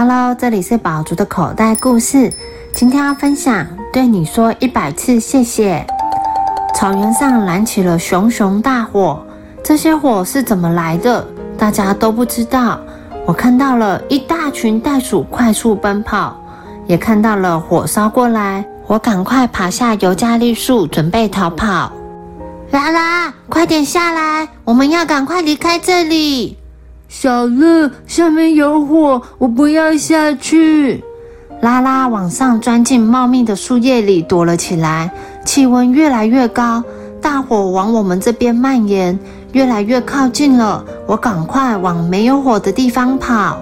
Hello，这里是宝竹的口袋故事。今天要分享对你说一百次谢谢。草原上燃起了熊熊大火，这些火是怎么来的？大家都不知道。我看到了一大群袋鼠快速奔跑，也看到了火烧过来。我赶快爬下尤加利树，准备逃跑。拉拉，快点下来！我们要赶快离开这里。小乐，下面有火，我不要下去。拉拉往上钻进茂密的树叶里躲了起来。气温越来越高，大火往我们这边蔓延，越来越靠近了。我赶快往没有火的地方跑。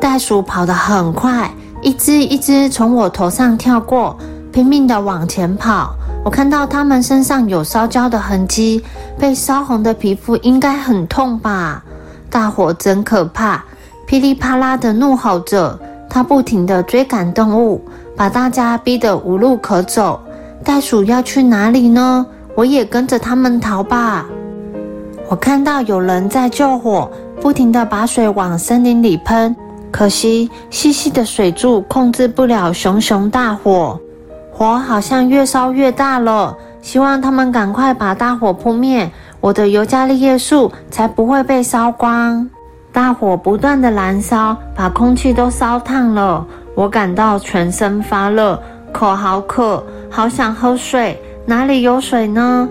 袋鼠跑得很快，一只一只从我头上跳过，拼命地往前跑。我看到它们身上有烧焦的痕迹，被烧红的皮肤应该很痛吧。大火真可怕，噼里啪啦的怒吼着，它不停地追赶动物，把大家逼得无路可走。袋鼠要去哪里呢？我也跟着他们逃吧。我看到有人在救火，不停地把水往森林里喷，可惜细细的水柱控制不了熊熊大火，火好像越烧越大了。希望他们赶快把大火扑灭。我的尤加利叶树才不会被烧光。大火不断的燃烧，把空气都烧烫了。我感到全身发热，口好渴，好想喝水。哪里有水呢？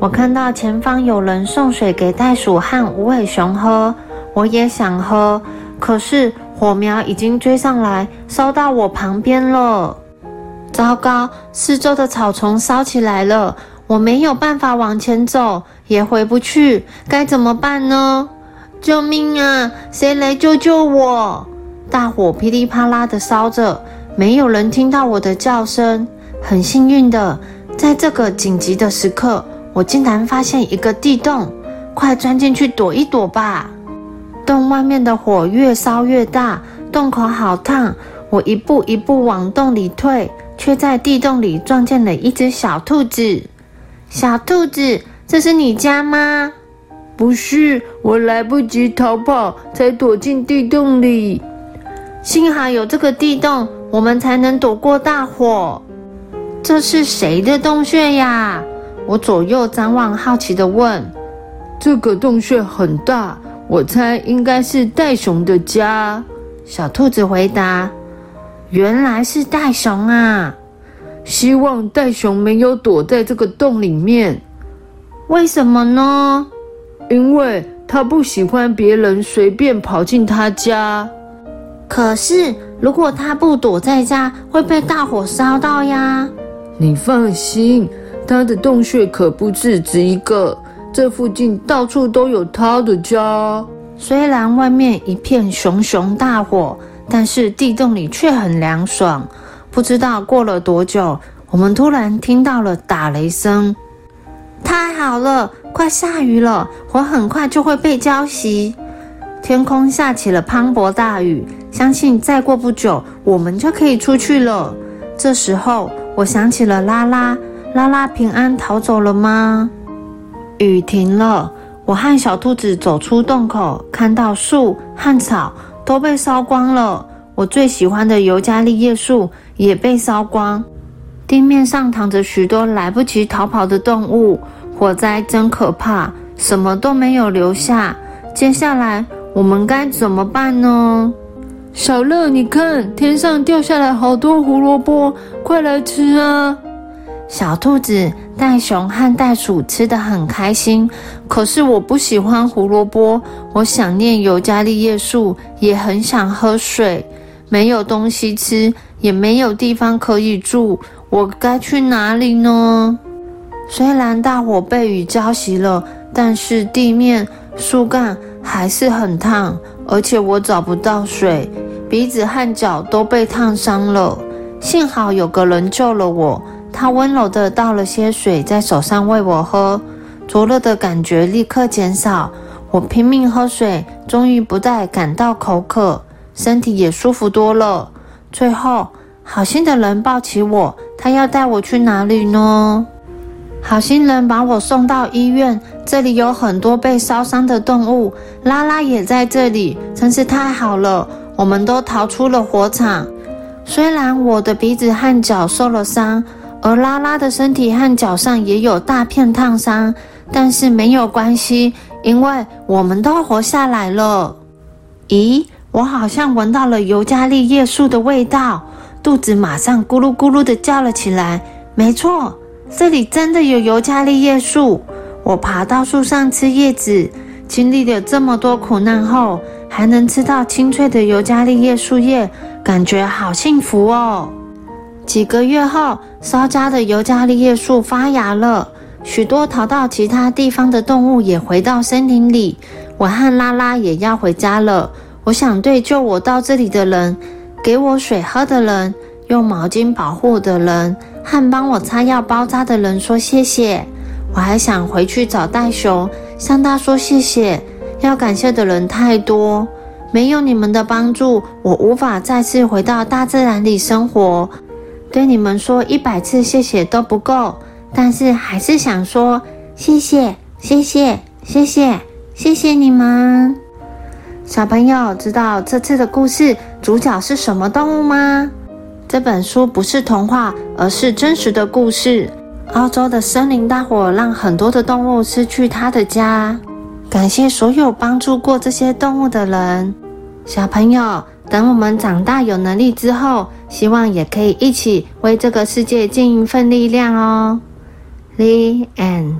我看到前方有人送水给袋鼠和无尾熊喝，我也想喝。可是火苗已经追上来，烧到我旁边了。糟糕，四周的草丛烧起来了。我没有办法往前走，也回不去，该怎么办呢？救命啊！谁来救救我？大火噼里啪啦的烧着，没有人听到我的叫声。很幸运的，在这个紧急的时刻，我竟然发现一个地洞，快钻进去躲一躲吧！洞外面的火越烧越大，洞口好烫，我一步一步往洞里退，却在地洞里撞见了一只小兔子。小兔子，这是你家吗？不是，我来不及逃跑，才躲进地洞里。幸好有这个地洞，我们才能躲过大火。这是谁的洞穴呀？我左右张望，好奇的问。这个洞穴很大，我猜应该是袋熊的家。小兔子回答。原来是袋熊啊。希望袋熊没有躲在这个洞里面，为什么呢？因为他不喜欢别人随便跑进他家。可是如果他不躲在家，会被大火烧到呀。你放心，他的洞穴可不止只一个，这附近到处都有他的家。虽然外面一片熊熊大火，但是地洞里却很凉爽。不知道过了多久，我们突然听到了打雷声。太好了，快下雨了，火很快就会被浇熄。天空下起了磅礴大雨，相信再过不久，我们就可以出去了。这时候，我想起了拉拉，拉拉平安逃走了吗？雨停了，我和小兔子走出洞口，看到树和草都被烧光了。我最喜欢的尤加利叶树也被烧光，地面上躺着许多来不及逃跑的动物。火灾真可怕，什么都没有留下。接下来我们该怎么办呢？小乐，你看天上掉下来好多胡萝卜，快来吃啊！小兔子、袋熊和袋鼠吃得很开心，可是我不喜欢胡萝卜，我想念尤加利叶树，也很想喝水。没有东西吃，也没有地方可以住，我该去哪里呢？虽然大火被雨浇熄了，但是地面、树干还是很烫，而且我找不到水，鼻子和脚都被烫伤了。幸好有个人救了我，他温柔地倒了些水在手上喂我喝，灼热的感觉立刻减少。我拼命喝水，终于不再感到口渴。身体也舒服多了。最后，好心的人抱起我，他要带我去哪里呢？好心人把我送到医院，这里有很多被烧伤的动物，拉拉也在这里，真是太好了。我们都逃出了火场。虽然我的鼻子和脚受了伤，而拉拉的身体和脚上也有大片烫伤，但是没有关系，因为我们都活下来了。咦，我好像闻到了尤加利叶树的味道，肚子马上咕噜咕噜的叫了起来。没错，这里真的有尤加利叶树。我爬到树上吃叶子，经历了这么多苦难后，还能吃到清脆的尤加利叶树叶。感觉好幸福哦！几个月后，稍家的尤加利叶树发芽了，许多逃到其他地方的动物也回到森林里。我和拉拉也要回家了。我想对救我到这里的人、给我水喝的人、用毛巾保护的人和帮我擦药包扎的人说谢谢。我还想回去找袋熊，向他说谢谢。要感谢的人太多。没有你们的帮助，我无法再次回到大自然里生活。对你们说一百次谢谢都不够，但是还是想说谢谢，谢谢，谢谢，谢谢你们。小朋友，知道这次的故事主角是什么动物吗？这本书不是童话，而是真实的故事。澳洲的森林大火让很多的动物失去它的家。感谢所有帮助过这些动物的人。小朋友，等我们长大有能力之后，希望也可以一起为这个世界尽一份力量哦。The end.